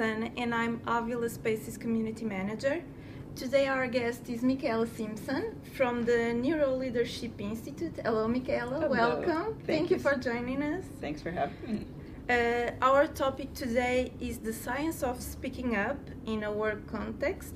And I'm Avila Spaces Community Manager. Today, our guest is Michaela Simpson from the Neuro Leadership Institute. Hello, Michaela. Hello. Welcome. Thank Thank, you. you for joining us. Thanks for having me. Uh, our topic today is the science of speaking up in a work context.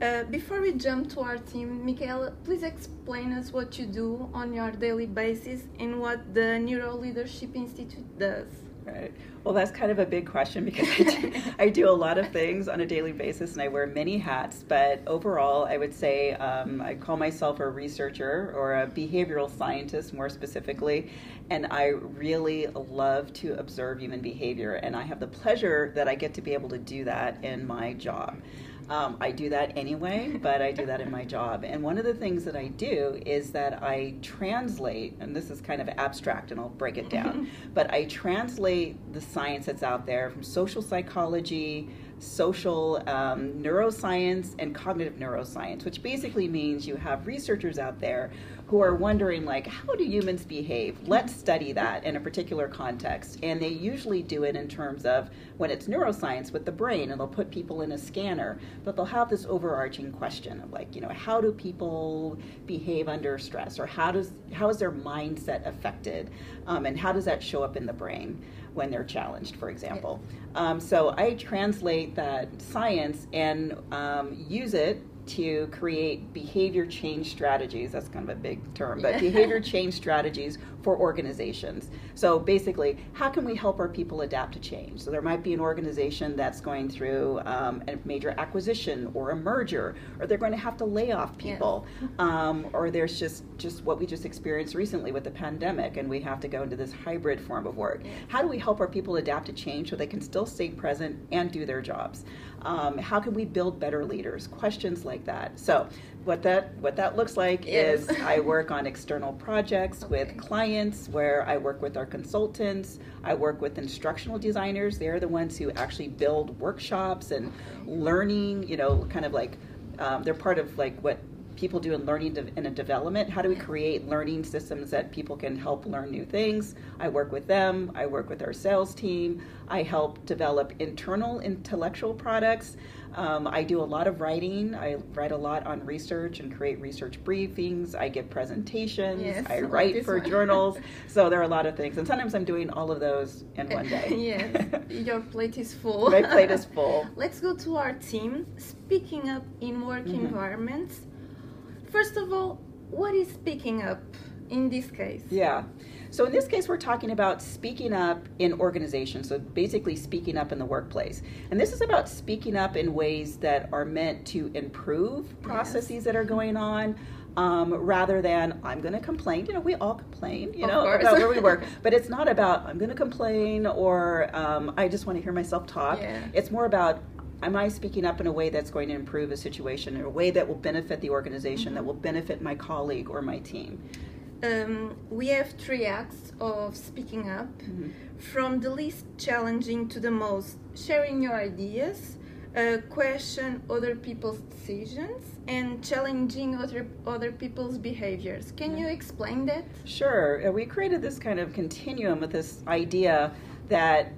Uh, before we jump to our team, Michaela, please explain us what you do on your daily basis and what the Neuro Leadership Institute does. Right. Well, that's kind of a big question because I do, I do a lot of things on a daily basis and I wear many hats. But overall, I would say um, I call myself a researcher or a behavioral scientist more specifically. And I really love to observe human behavior. And I have the pleasure that I get to be able to do that in my job. Um, I do that anyway, but I do that in my job. And one of the things that I do is that I translate, and this is kind of abstract and I'll break it down, but I translate the science that's out there from social psychology, social um, neuroscience, and cognitive neuroscience, which basically means you have researchers out there who are wondering like how do humans behave? Let's study that in a particular context. And they usually do it in terms of when it's neuroscience with the brain and they'll put people in a scanner but they'll have this overarching question of like you know how do people behave under stress? Or how does how is their mindset affected? Um, and how does that show up in the brain when they're challenged for example? Um, so i translate that science and um, use it to create behavior change strategies. That's kind of a big term, but behavior change strategies for organizations. So basically, how can we help our people adapt to change? So there might be an organization that's going through um, a major acquisition or a merger, or they're going to have to lay off people, um, or there's just just what we just experienced recently with the pandemic, and we have to go into this hybrid form of work. How do we help our people adapt to change so they can still stay present and do their jobs? Um, how can we build better leaders? Questions like that. So, what that what that looks like is I work on external projects Okay. with clients where I work with our consultants. I work with instructional designers. They're the ones who actually build workshops and learning. You know, kind of like um, they're part of like what people do in learning and in development. How do we create learning systems that people can help learn new things? I work with them. I work with our sales team. I help develop internal intellectual products. Um, I do a lot of writing. I write a lot on research and create research briefings. I give presentations. Yes, I write for one. journals. So there are a lot of things. And sometimes I'm doing all of those in one day. yes, your plate is full. My plate is full. Let's go to our team. Speaking up in work Mhm. environments. First of all, what is speaking up in this case? Yeah. So in this case, we're talking about speaking up in organizations. So basically, speaking up in the workplace. And this is about speaking up in ways that are meant to improve processes that are going on. Um, rather than I'm going to complain, you know, we all complain, you Of know, course. about where we work, but it's not about I'm going to complain or um, I just want to hear myself talk. Yeah. It's more about am I speaking up in a way that's going to improve a situation, in a way that will benefit the organization, that will benefit my colleague or my team. Um, we have three acts of speaking up from the least challenging to the most sharing your ideas, uh, question other people's decisions, and challenging other, other people's behaviors. Can you explain that? Sure. Uh, We created this kind of continuum with this idea that,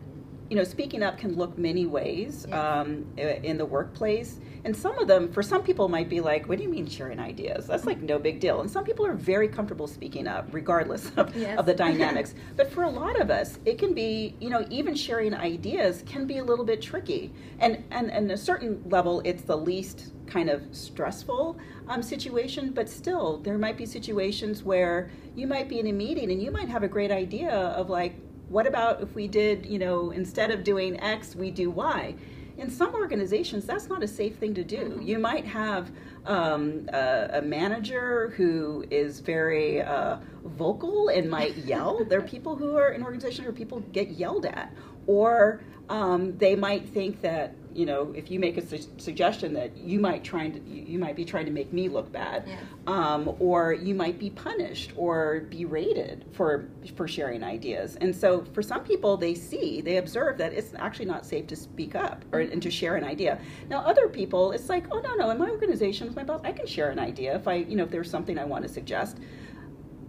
you know, speaking up can look many ways Yeah. um, in the workplace. And some of them, for some people, might be like, what do you mean sharing ideas? That's like no big deal. And some people are very comfortable speaking up, regardless of, Yes. of the dynamics. but for a lot of us, it can be, you know, even sharing ideas can be a little bit tricky. And, and, and a certain level, it's the least kind of stressful um, situation, but still, there might be situations where you might be in a meeting and you might have a great idea of like, what about if we did, you know, instead of doing X, we do Y? In some organizations, that's not a safe thing to do. You might have um, a, a manager who is very uh, vocal and might yell. there are people who are in organizations where people get yelled at, or um, they might think that you know if you make a su- suggestion that you might trying to you might be trying to make me look bad, Yeah. um, or you might be punished or berated for for sharing ideas. And so for some people, they see they observe that it's actually not safe to speak up or and to share an idea. Now other people, it's like oh no no in my organization with my boss, I can share an idea if I you know if there's something I want to suggest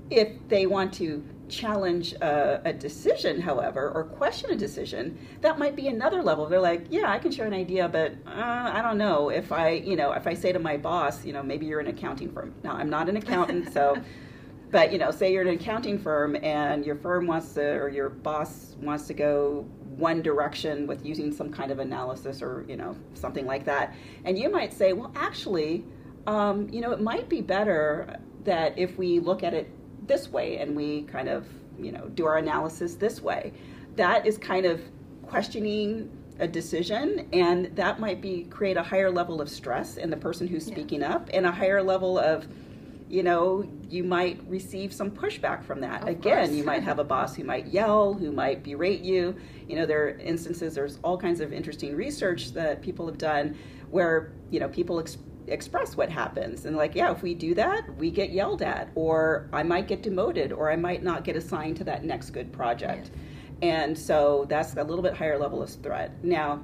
if they want to challenge a, a, decision, however, or question a decision, that might be another level. They're like, yeah, I can share an idea, but uh, I don't know if I, you know, if I say to my boss, you know, maybe you're an accounting firm. Now, I'm not an accountant, so, but you know, say you're an accounting firm and your firm wants to, or your boss wants to go one direction with using some kind of analysis or you know something like that, and you might say, well, actually, um, you know, it might be better that if we look at it this way and we kind of you know do our analysis this way that is kind of questioning a decision and that might be create a higher level of stress in the person who's speaking yeah. up and a higher level of you know you might receive some pushback from that of again course. you might have a boss who might yell who might berate you you know there are instances there's all kinds of interesting research that people have done where you know people ex- express what happens. And like yeah if we do that we get yelled at or i might get demoted or i might not get assigned to that next good project. Yes. and so that's a little bit higher level of threat. Now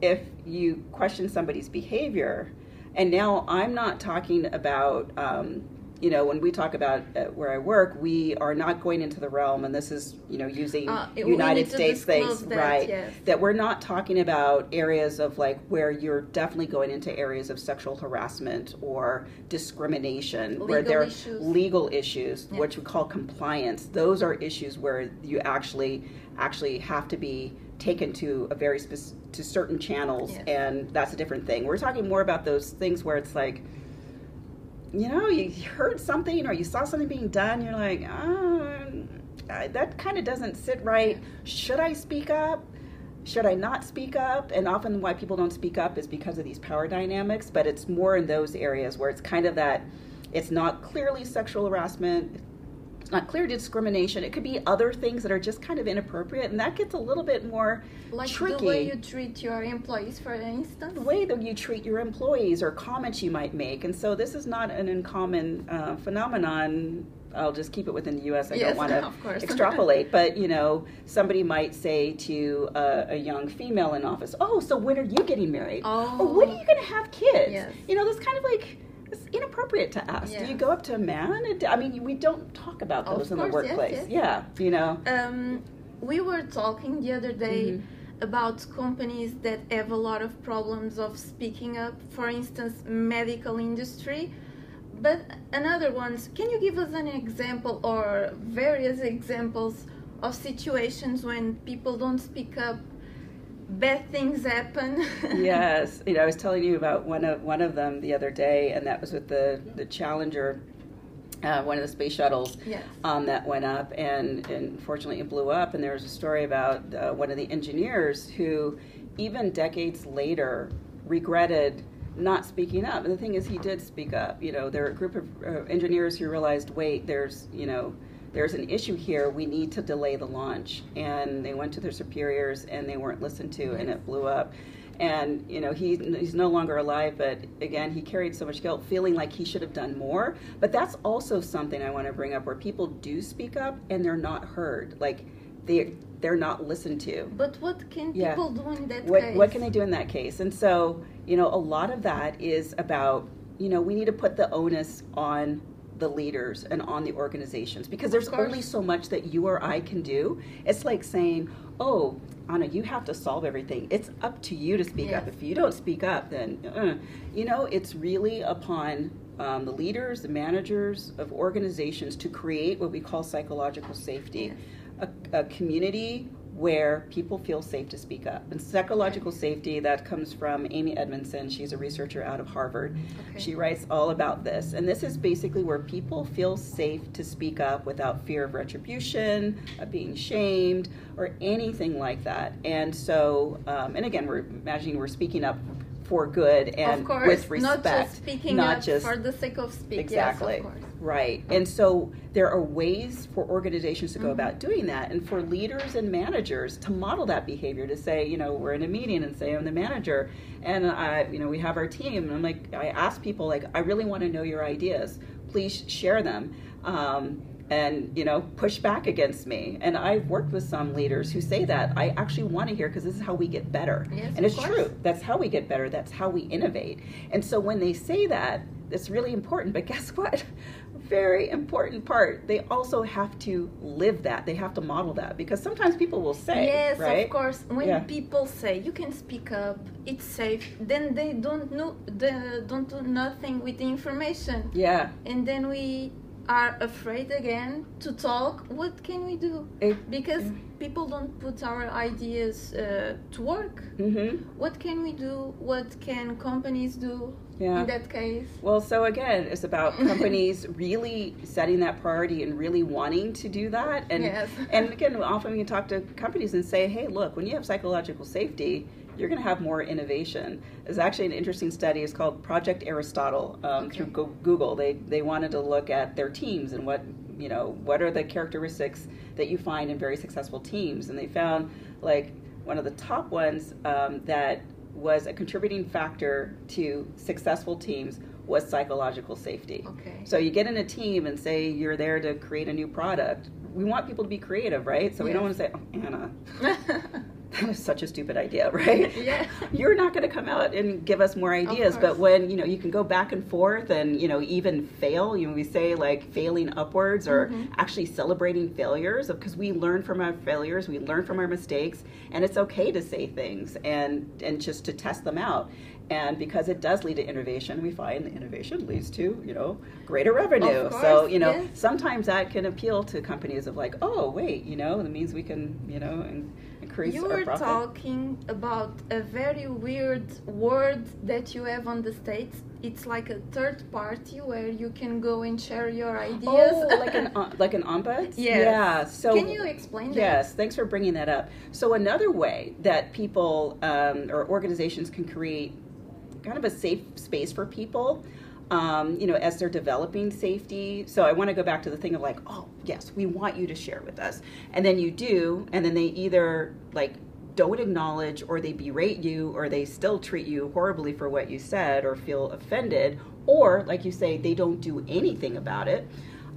if you question somebody's behavior and now i'm not talking about um, you know, when we talk about uh, where I work, we are not going into the realm, and this is, you know, using uh, United States things, that, right? Yes. That we're not talking about areas of like where you're definitely going into areas of sexual harassment or discrimination, legal where there are issues. legal issues, yeah. which we call compliance. Those are issues where you actually actually have to be taken to a very specific to certain channels, yes. and that's a different thing. We're talking more about those things where it's like you know, you heard something or you saw something being done, you're like, oh, that kind of doesn't sit right. Should I speak up? Should I not speak up? And often why people don't speak up is because of these power dynamics, but it's more in those areas where it's kind of that it's not clearly sexual harassment, not clear discrimination. It could be other things that are just kind of inappropriate, and that gets a little bit more like tricky. the way you treat your employees, for instance. The way that you treat your employees or comments you might make, and so this is not an uncommon uh, phenomenon. I'll just keep it within the U.S. I yes, don't want to extrapolate, but you know, somebody might say to a, a, young female in office, "Oh, so when are you getting married? Oh. Or when are you going to have kids?" Yes. You know, that's kind of like it's inappropriate to ask. Yeah. Do you go up to a man? I mean, we don't talk about those of in the workplace. Yes, yes. Yeah, you know. Um, we were talking the other day mm-hmm. about companies that have a lot of problems of speaking up. For instance, medical industry. But another ones, can you give us an example or various examples of situations when people don't speak up bad things happen. yes, you know, I was telling you about one of one of them the other day, and that was with the the Challenger. Uh, one of the space shuttles yes. um, that went up, and, and unfortunately it blew up. And there was a story about uh, one of the engineers who, even decades later, regretted not speaking up. And the thing is, he did speak up. You know, there are a group of uh, engineers who realized, wait, there's, you know, there's an issue here. We need to delay the launch. And they went to their superiors and they weren't listened to, and it blew up. And you know he, he's no longer alive, but again he carried so much guilt, feeling like he should have done more. But that's also something I want to bring up, where people do speak up and they're not heard. Like they they're not listened to. But what can Yeah. people do in that What case? what can they do in that case? And so you know a lot of that is about you know we need to put the onus on the leaders and on the organizations because there's only so much that you or I can do. It's like saying, "Oh, Anna, you have to solve everything. It's up to you to speak up. If you don't speak up, then uh, you know it's really upon um, the leaders, the managers of organizations to create what we call psychological safety, a, a community where people feel safe to speak up. And psychological safety, that comes from Amy Edmondson. She's a researcher out of Harvard. Okay. She writes all about this. And this is basically where people feel safe to speak up without fear of retribution, of being shamed, or anything like that. And so, um, and again, we're imagining we're speaking up for good and of course, with respect. not just speaking not just- for the sake of speaking. Exactly. Yes, of. Right. And so there are ways for organizations to go Mhm. about doing that and for leaders and managers to model that behavior to say, you know, we're in a meeting and say I'm the manager and I, you know, we have our team and I'm like I ask people like I really want to know your ideas. Please share them. Um, and you know push back against me and i've worked with some leaders who say that i actually want to hear because this is how we get better Yes, and it's course. true that's how we get better that's how we innovate and so when they say that it's really important. But guess what? Very important part. They also have to live that. They have to model that because sometimes people will say, yes, right? of course. When Yeah. people say you can speak up, it's safe, then they don't know, they don't do nothing with the information, Yeah. and then we are afraid again to talk. What can we do? It, Because people don't put our ideas uh, to work. hmm What can we do? What can companies do Yeah. in that case? Well, so again, it's about companies really setting that priority and really wanting to do that. And Yes. and again, often we can talk to companies and say, hey, look, when you have psychological safety, you're going to have more innovation. There's actually an interesting study. It's called Project Aristotle um, Okay. through Google. They they wanted to look at their teams and what you know what are the characteristics that you find in very successful teams, and they found like one of the top ones um, that was a contributing factor to successful teams was psychological safety. Okay. So you get in a team and say you're there to create a new product. We want people to be creative, right? So we don't want to say, oh, Anna, that was such a stupid idea, right? Yeah. You're not going to come out and give us more ideas, but when you know you can go back and forth and you know even fail. You know, we say like failing upwards or Mhm. actually celebrating failures because we learn from our failures, we learn from our mistakes, and it's okay to say things and and just to test them out. And because it does lead to innovation, we find the innovation leads to you know greater revenue. So you know yes. sometimes that can appeal to companies of like, oh wait, you know that means we can you know in- increase You our were profit. talking about a very weird word that you have on the States. It's like a third party where you can go and share your ideas. Oh, like an like an ombud? Yes. Yeah. So Can you explain that? Yes, thanks for bringing that up. So another way that people um, or organizations can create kind of a safe space for people, um, you know, as they're developing safety. So I want to go back to the thing of like, oh yes, we want you to share with us, and then you do, and then they either like don't acknowledge or they berate you or they still treat you horribly for what you said or feel offended. Or like you say they don't do anything about it.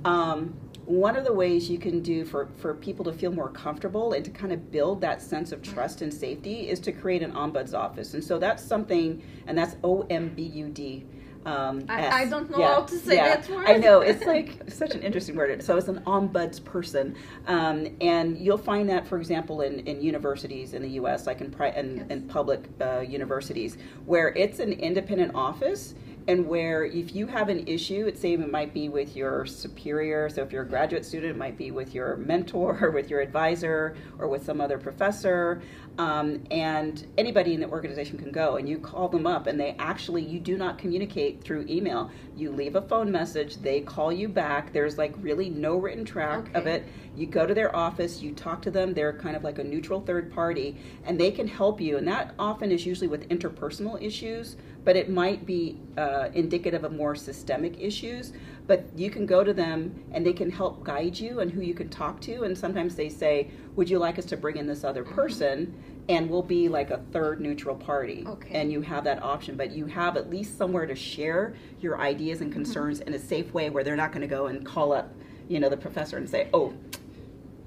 Um, one of the ways you can do for, for people to feel more comfortable and to kind of build that sense of trust and safety is to create an ombuds office. And so that's something and that's o-m-b-u-d um, I- don't know how to say that word. I know it's like such an interesting word. So it's an ombuds person, um, and you'll find that, for example, in, in universities in the U.S., like in pri- in, Yes. in public uh, universities, where it's an independent office. And where if you have an issue, it's say it might be with your superior. So if you're a graduate student, it might be with your mentor, or with your advisor, or with some other professor. Um, and anybody in the organization can go and you call them up and they actually you do not communicate through email you leave a phone message they call you back there's like really no written track of it you go to their office you talk to them they're kind of like a neutral third party and they can help you. And that often is usually with interpersonal issues but it might be uh, indicative of more systemic issues. But you can go to them and they can help guide you and who you can talk to. And sometimes they say would you like us to bring in this other person? And we'll be like a third neutral party. Okay. and you have that option but you have at least somewhere to share your ideas and concerns in a safe way where they're not going to go and call up you know the professor and say oh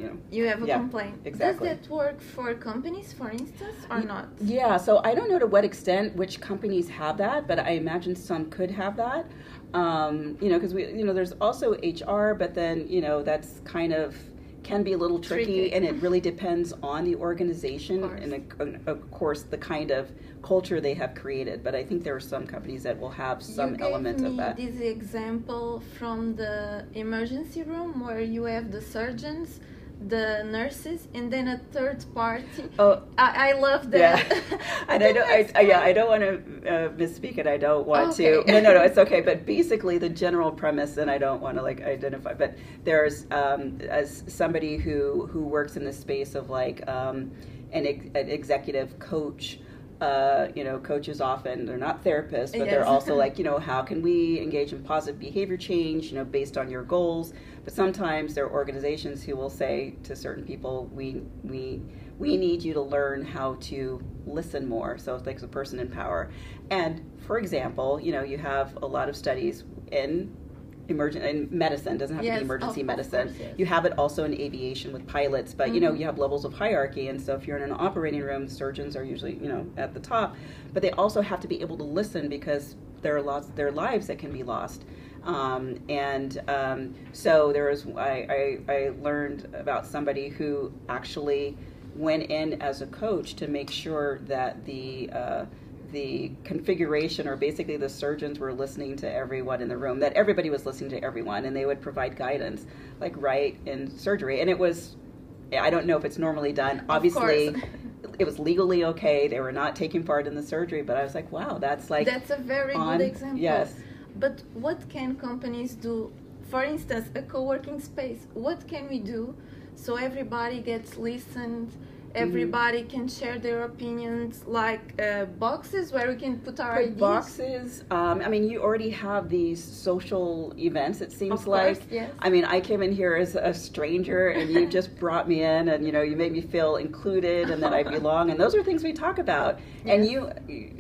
you know You have a Yeah, complaint. exactly. Does that work for companies, for instance, or not? Yeah, so I don't know to what extent which companies have that, but I imagine some could have that. Um, you know, because we, you know, there's also HR, but then you know that's kind of can be a little tricky, Tricky. and it really depends on the organization and of- course the kind of culture they have created. But I think there are some companies that will have some you gave element me of that. this example from the emergency room where you have the surgeons, the nurses, and then a third party. Oh, I, I love that. Yeah, and I don't. I, I, yeah, I don't want to uh, misspeak it. I don't want to. No, no, no. It's okay. But basically, the general premise, and I don't want to like identify. But there's um, as somebody who who works in the space of like um, an, ex- an executive coach. Uh, you know, coaches often they're not therapists, but they're also like, you know, how can we engage in positive behavior change? You know, based on your goals. But sometimes there are organizations who will say to certain people, we we we need you to learn how to listen more. So it's like a person in power. And for example, you know, you have a lot of studies in emergent in medicine doesn't have to be emergency medicine. course, yes. You have it also in aviation with pilots, but you know, you have levels of hierarchy and so if you're in an operating room, surgeons are usually, you know, at the top, but they also have to be able to listen because there are lots there are lives that can be lost. Um, and um, so there was I, I, I learned about somebody who actually went in as a coach to make sure that the uh, the configuration or basically the surgeons were listening to everyone in the room that everybody was listening to everyone and they would provide guidance like right in surgery. And it was i don't know if it's normally done. Obviously it was legally okay. They were not taking part in the surgery but i was like wow that's like that's a very on, good example. yes. But what can companies do? For instance a co-working space. What can we do so everybody gets listened everybody can share their opinions like uh, boxes where we can put our put ideas boxes um, i mean you already have these social events it seems of like. course, yes. i mean i came in here as a stranger and you just brought me in and you know you made me feel included and that i belong and those are things we talk about. Yes. and you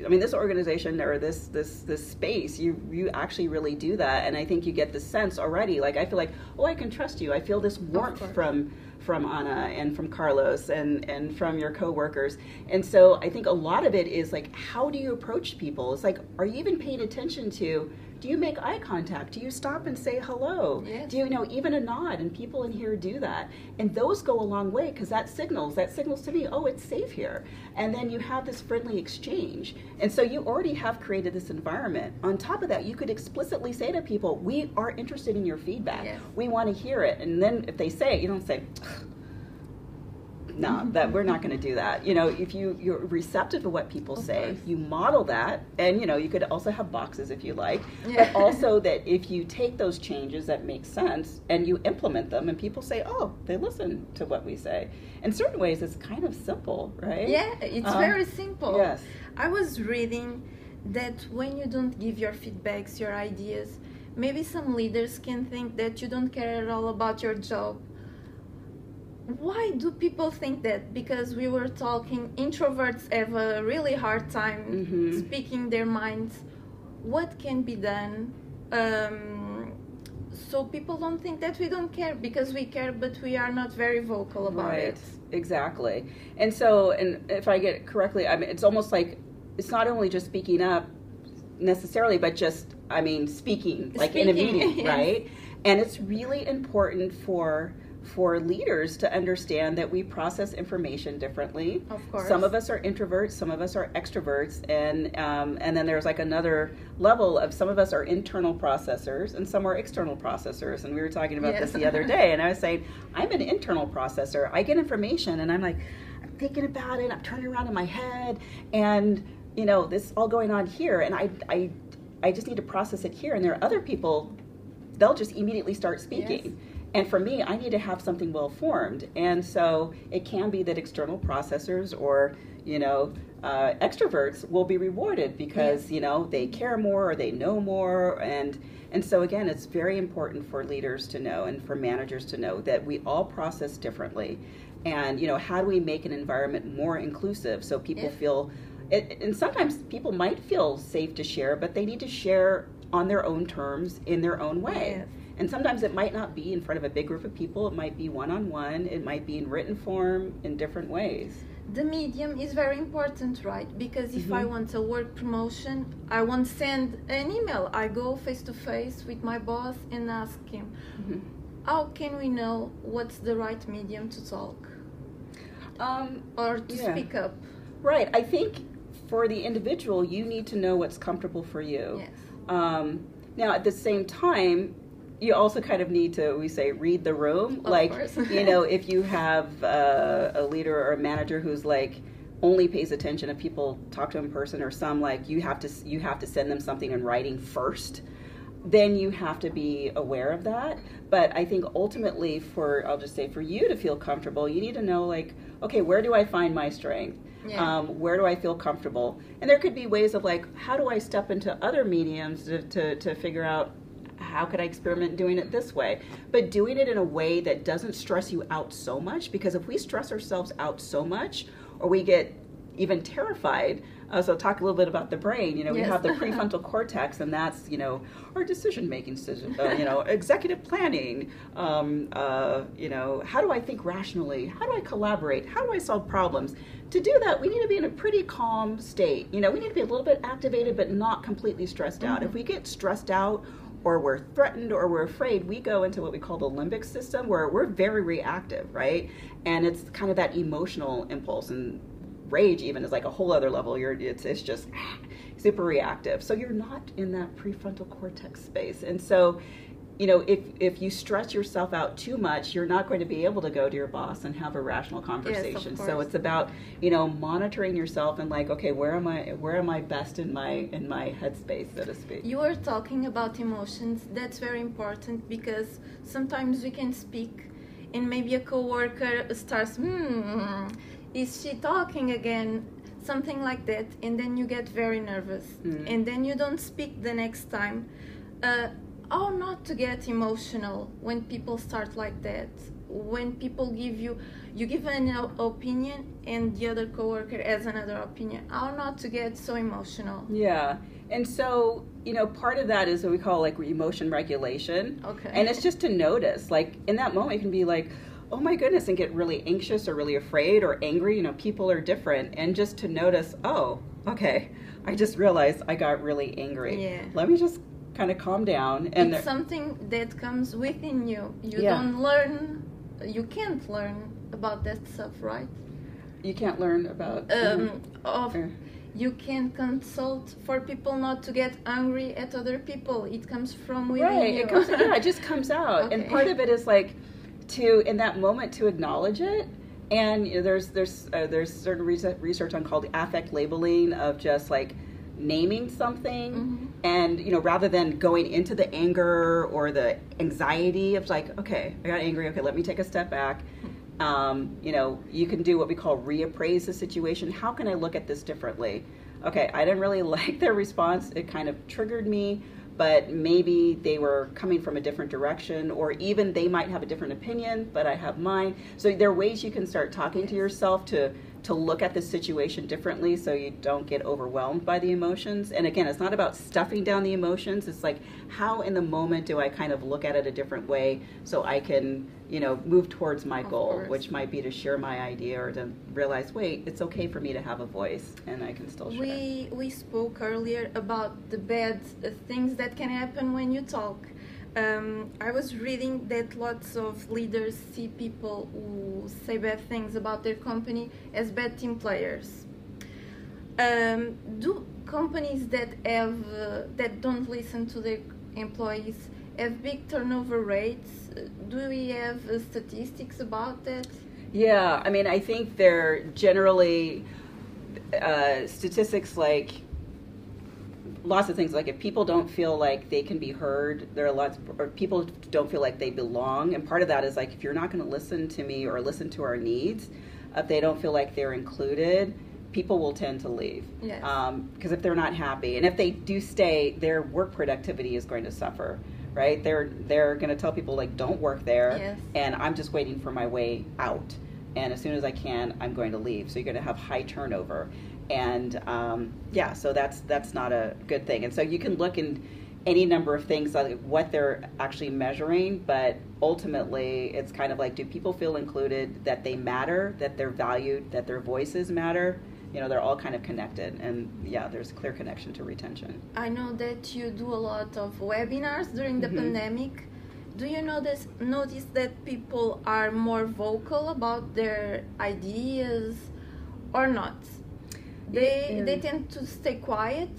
i mean this organization or this this this space you you actually really do that and i think you get the sense already. Like i feel like oh i can trust you. I feel this warmth from from Anna and from Carlos and, and from your coworkers. And so I think a lot of it is like, how do you approach people? It's like, are you even paying attention to do you make eye contact? Do you stop and say hello? Yes. Do you, you know even a nod? And people in here do that, and those go a long way because that signals that signals to me, oh, it's safe here. And then you have this friendly exchange, and so you already have created this environment. On top of that, you could explicitly say to people, we are interested in your feedback. Yes. We want to hear it. And then if they say it, you don't say no, that we're not going to do that. You know, if you you're receptive to what people of say, course. you model that, and you know, you could also have boxes if you like, Yeah. but also that if you take those changes that make sense and you implement them, and people say, oh, they listen to what we say. In certain ways, it's kind of simple, right? yeah it's Um, very simple Yes. i was reading that when you don't give your feedbacks your ideas maybe some leaders can think that you don't care at all about your job why do people think that because we were talking introverts have a really hard time Mhm. speaking their minds what can be done um, so people don't think that we don't care because we care but we are not very vocal about right. it Exactly. And so, and if I get it correctly, I mean, it's almost like it's not only just speaking up necessarily, but just, I mean, speaking, like in a Speaking, meeting, yes. right? And it's really important for for leaders to understand that we process information differently. Of course. Some of us are introverts, some of us are extroverts, and um, and then there's like another level of some of us are internal processors and some are external processors. And we were talking about Yes. this the other day, and I was saying I'm an internal processor. I get information, and I'm like, I'm thinking about it. I'm turning around in my head, and you know, this all going on here, and I I I just need to process it here. And there are other people, they'll just immediately start speaking. And for me, I need to have something well formed. And so it can be that external processors or, you know, uh, extroverts will be rewarded because, Yes. you know, they care more or they know more. And, and so again, it's very important for leaders to know and for managers to know that we all process differently. And, you know, how do we make an environment more inclusive so people Yeah. feel, it, and sometimes people might feel safe to share, but they need to share on their own terms in their own way. Yes. And sometimes it might not be in front of a big group of people. It might be one on one. It might be in written form in different ways. the medium is very important right because if i Mhm. want a work promotion i won't send an email i go face to face with my boss and ask him how can we know what's the right medium to talk Um, or to Yeah. speak up right. I think for the individual, you need to know what's comfortable for you. yes Um, now, at the same time, you also kind of need to, we say, read the room. Of like, you know, if you have uh, a leader or a manager who's like only pays attention if people talk to him in person, or some like you have to you have to send them something in writing first. Then you have to be aware of that. But I think ultimately, for I'll just say for you to feel comfortable, you need to know like, okay, where do I find my strength? Yeah. Um, where do I feel comfortable? And there could be ways of like, how do I step into other mediums to, to, to figure out how could I experiment doing it this way? But doing it in a way that doesn't stress you out so much, because if we stress ourselves out so much, or we get even terrified. Uh, so talk a little bit about the brain. You know, we have the prefrontal cortex, and that's you know our decision making, uh, you know, executive planning. Um, uh, you know, how do I think rationally? How do I collaborate? How do I solve problems? to do that, we need to be in a pretty calm state. You know, we need to be a little bit activated, but not completely stressed out. Mm-hmm. If we get stressed out, or we're threatened or we're afraid, we go into what we call the limbic system where we're very reactive, right? And it's kind of that emotional impulse and rage even is like a whole other level. You're it's it's just ah, super reactive. So you're not in that prefrontal cortex space. And so you know, if if you stress yourself out too much, you're not going to be able to go to your boss and have a rational conversation. Yes, so it's about you know monitoring yourself and like, okay, where am I? Where am I best in my in my headspace, so to speak? You are talking about emotions. That's very important because sometimes we can speak, and maybe a coworker starts, hmm, is she talking again? Something like that, and then you get very nervous, Mm. and then you don't speak the next time. Uh, how not to get emotional when people start like that? When people give you, you give an opinion, and the other coworker has another opinion. How not to get so emotional? Yeah. And so, you know, part of that is what we call like emotion regulation. Okay. And it's just to notice, like in that moment, you can be like, oh my goodness, and get really anxious or really afraid or angry. You know, people are different. And just to notice, oh, okay, I just realized I got really angry. Yeah. Let me just kind of calm down. And it's something that comes within you. You Yeah. don't learn, you can't learn about that stuff, right? you can't learn about. Um, of Or- you can consult for people not to get angry at other people. It comes from within right you. it comes yeah it just comes out and part of it is like to in that moment to acknowledge it and you know, there's there's uh, there's certain research on called affect labeling of just like naming something Mhm. and you know rather than going into the anger or the anxiety of like okay i got angry okay let me take a step back. Um, you know you can do what we call reappraise the situation. How can i look at this differently? Okay i didn't really like their response. It kind of triggered me but maybe they were coming from a different direction or even they might have a different opinion but i have mine. So there are ways you can start talking to yourself to to look at the situation differently so you don't get overwhelmed by the emotions and again it's not about stuffing down the emotions it's like how in the moment do i kind of look at it a different way so i can you know move towards my Of goal course. which might be to share my idea or to realize wait it's okay for me to have a voice and i can still share We we spoke earlier about the bad uh, things that can happen when you talk. Um, I was reading that lots of leaders see people who say bad things about their company as bad team players. Um, do companies that have uh, that don't listen to their employees have big turnover rates? Uh, Do we have uh, statistics about that? Yeah, I mean, I think they're generally uh, statistics like lots of things. Like if people don't feel like they can be heard, there are lots, or people don't feel like they belong. And part of that is like if you're not going to listen to me or listen to our needs, if they don't feel like they're included, people will tend to leave. Yes. Um, because if they're not happy, and if they do stay, their work productivity is going to suffer. Right? They're they're going to tell people like, don't work there Yes. and I'm just waiting for my way out. And as soon as I can, I'm going to leave. So you're going to have high turnover, and um, yeah, so that's that's not a good thing. And so you can look in any number of things like what they're actually measuring, but ultimately it's kind of like, do people feel included, that they matter, that they're valued, that their voices matter? You know, they're all kind of connected, and yeah, there's a clear connection to retention. I know that you do a lot of webinars during the Mhm. pandemic. Do you notice notice that people are more vocal about their ideas or not? They they tend to stay quiet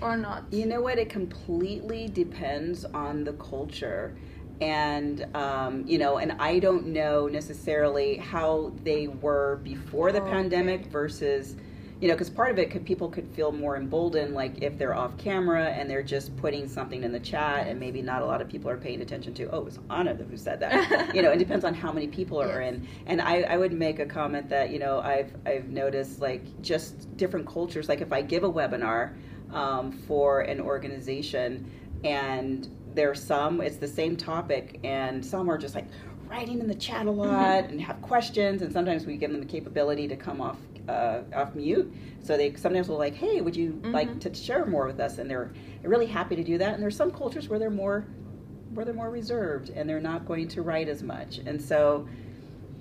or not? You know what? It completely depends on the culture. And, um, you know, and I don't know necessarily how they were before the Oh, pandemic okay. versus, you know, because part of it could people could feel more emboldened, like if they're off camera and they're just putting something in the chat and maybe not a lot of people are paying attention to, oh, it was Anna who said that. you know, it depends on how many people are Yes. in. And I, I would make a comment that, you know, I've, I've noticed like just different cultures, like if I give a webinar, um, for an organization and there's some it's the same topic and some are just like writing in the chat a lot and have questions and sometimes we give them the capability to come off uh, off mute. So they sometimes will like hey would you like Mhm. to share more with us? And they're really happy to do that. And there's some cultures where they're more where they're more reserved and they're not going to write as much. And so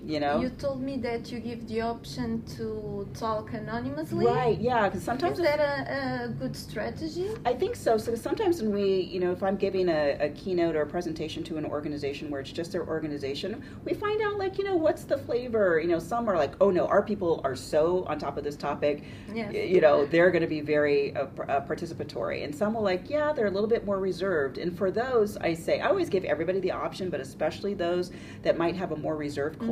you know You told me that you give the option to talk anonymously. right yeah because sometimes Is that a, a good strategy? I think so. So sometimes when we, you know, if I'm giving a, a keynote or a presentation to an organization where it's just their organization, we find out like, you know, what's the flavor? You know, some are like, oh no, our people are so on top of this topic. Yes. You know, they're going to be very uh, uh, participatory, and some will like, yeah, they're a little bit more reserved. And for those, I say, I always give everybody the option, but especially those that might have a more reserved Mhm.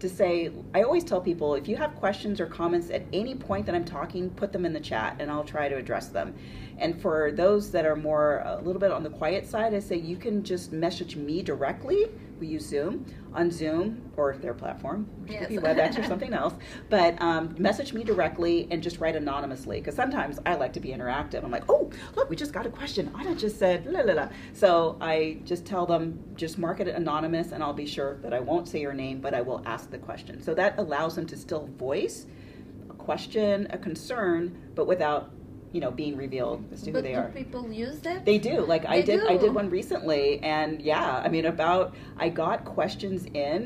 To say, I always tell people if you have questions or comments at any point that I'm talking, put them in the chat, and I'll try to address them. And for those that are more a little bit on the quiet side, I say you can just message me directly. We use Zoom on Zoom or their platform, Yes. could be WebEx or something else. But um, message me directly and just write anonymously because sometimes I like to be interactive. I'm like, oh, look, we just got a question. Anna just said la la la. So I just tell them just mark it anonymous, and I'll be sure that I won't say your name, but I will ask the question. So that allows them to still voice a question, a concern, but without you know being revealed as to who but they do are. people use that? They do. Like I They did I did one recently and yeah, I mean about I got questions in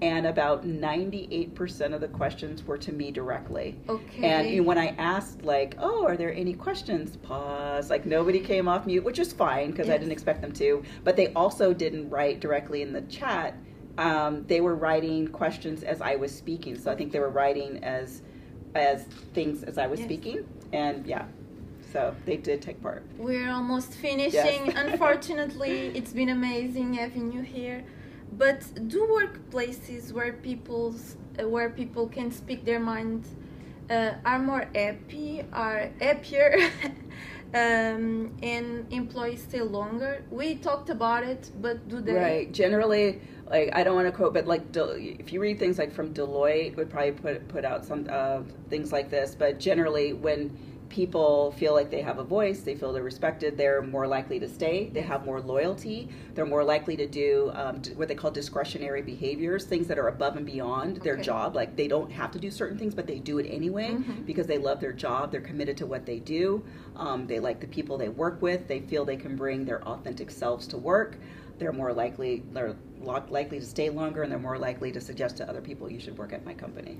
and about 98% of the questions were to me directly. Okay. And you know, when I asked like, "Oh, are there any questions?" pause. Like nobody came off mute, which is fine because I didn't expect them to, but they also didn't write directly in the chat. Um, they were writing questions as I was speaking. So I think they were writing as as things as I was Yes. speaking and yeah. So they did take part. We're almost finishing. Yes. Unfortunately, it's been amazing having you here. But do workplaces where people's uh, where people can speak their mind uh, are more happy, are happier, um, and employees stay longer? We talked about it, but do they? Right. Generally, like I don't want to quote, but like if you read things like from Deloitte, would probably put put out some uh, things like this. But generally, when people feel like they have a voice, they feel they're respected, they're more likely to stay. They have more loyalty. They're more likely to do um, what they call discretionary behaviors, things that are above and beyond their job. Like they don't have to do certain things, but they do it anyway Mhm. because they love their job. They're committed to what they do. Um, they like the people they work with. They feel they can bring their authentic selves to work. They're more likely they're likely to stay longer, and they're more likely to suggest to other people you should work at my company.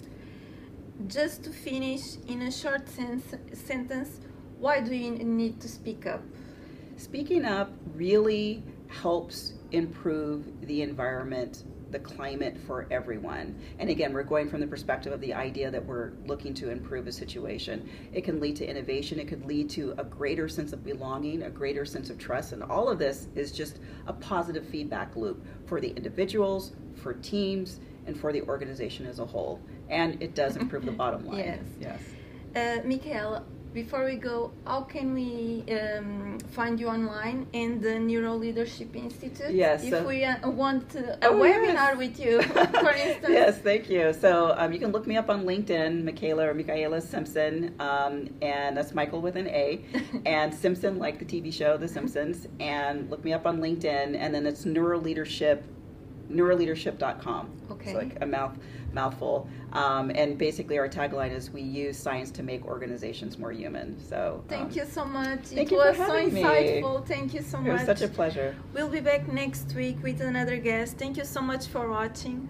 Just to finish in a short sense, sentence, why do you need to speak up? Speaking up really helps improve the environment, the climate for everyone. And again, we're going from the perspective of the idea that we're looking to improve a situation. It can lead to innovation, it could lead to a greater sense of belonging, a greater sense of trust. And all of this is just a positive feedback loop for the individuals, for teams, and for the organization as a whole. And it does improve the bottom line. Yes. Yes. Uh, Michaela, before we go, how can we um, find you online in the Neuro Leadership Institute? Yes, If so- we uh, want a Oh, webinar yes. with you, for instance. yes, thank you. So um, you can look me up on LinkedIn, Michaela or Michaela Simpson, um, and that's Michael with an A, and Simpson like the TV show The Simpsons, and look me up on LinkedIn, and then it's neuroleadership, neuroleadership.com. Okay. It's like a mouth mouthful, um, and basically our tagline is we use science to make organizations more human. So Thank um, you so much. thank it you for was so having me. insightful. Thank you so It much. was such a pleasure. We'll be back next week with another guest. Thank you so much for watching.